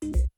Thank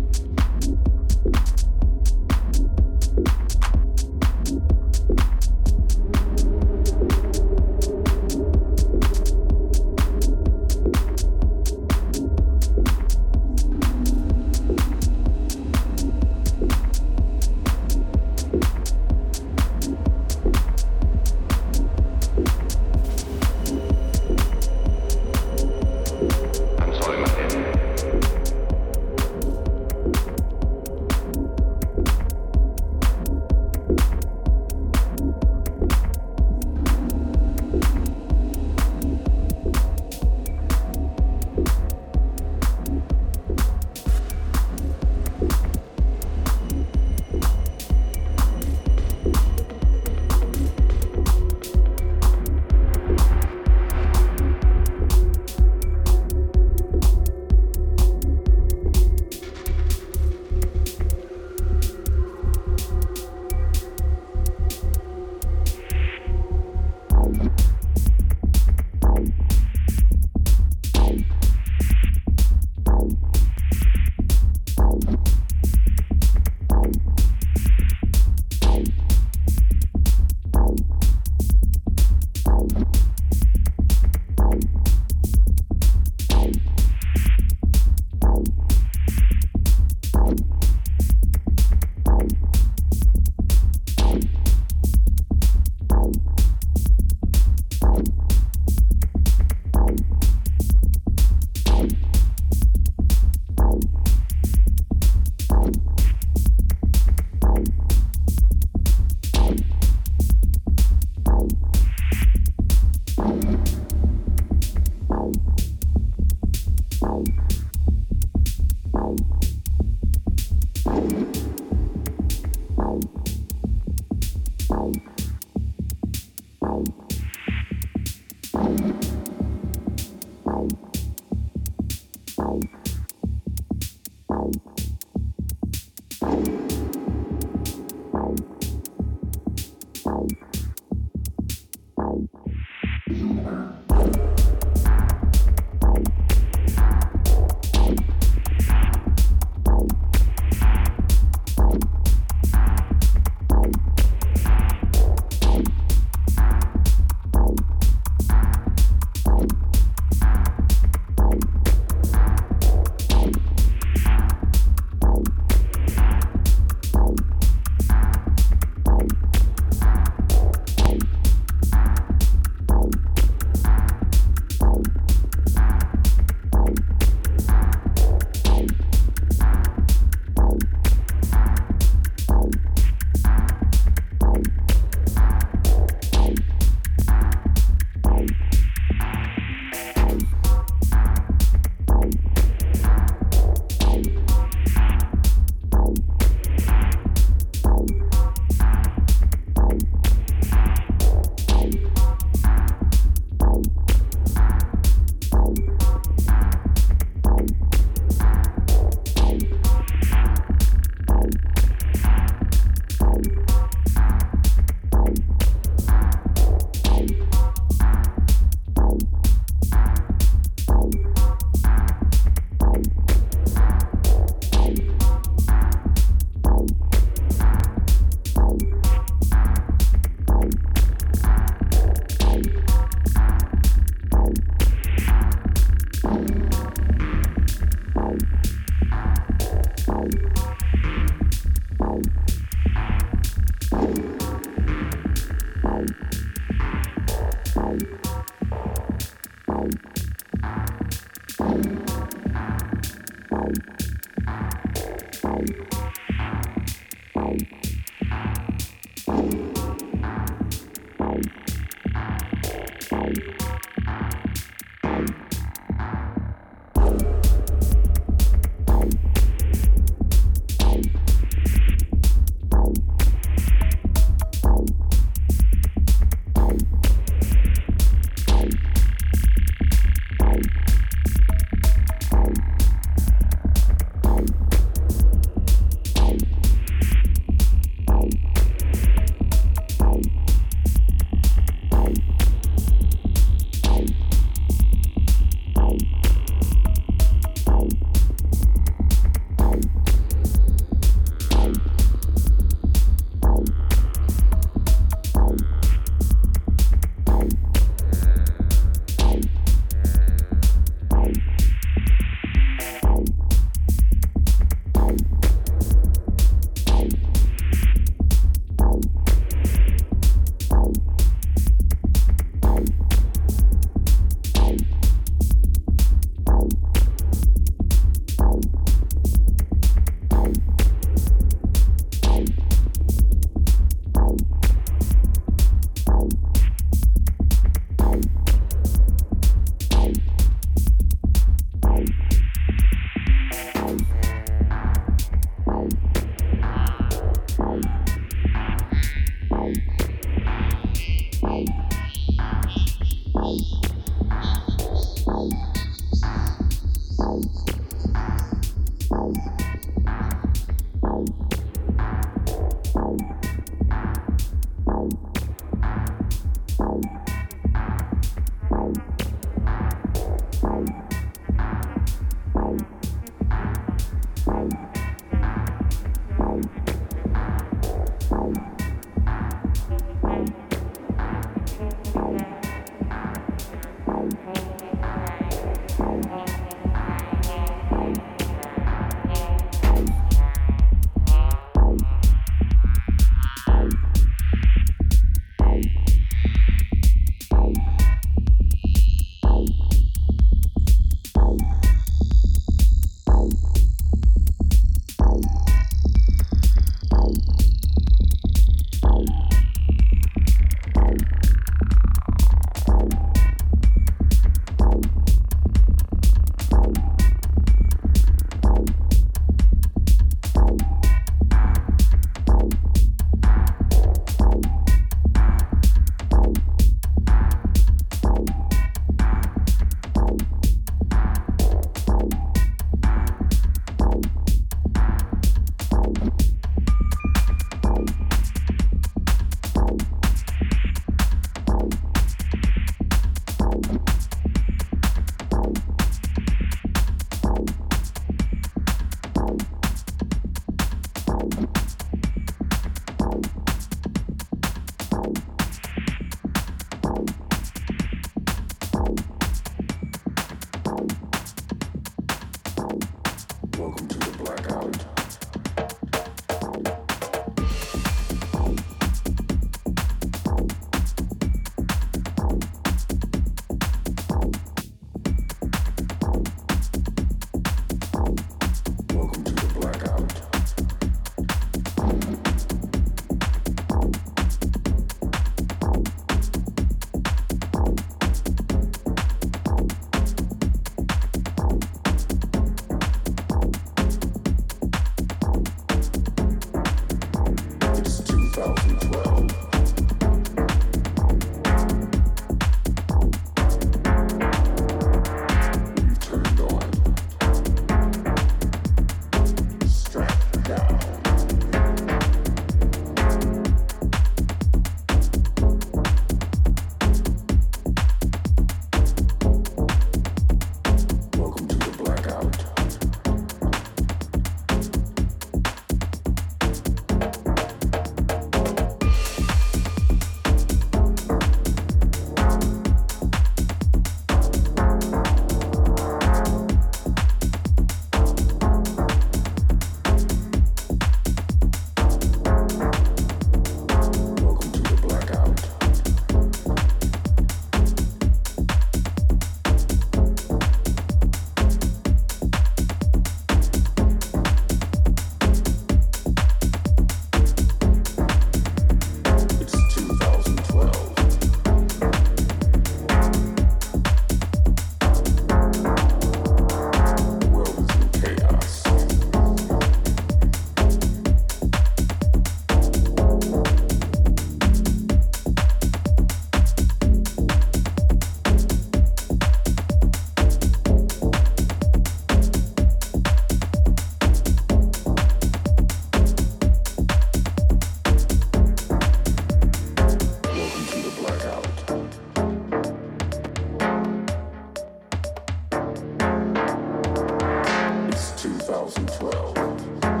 12.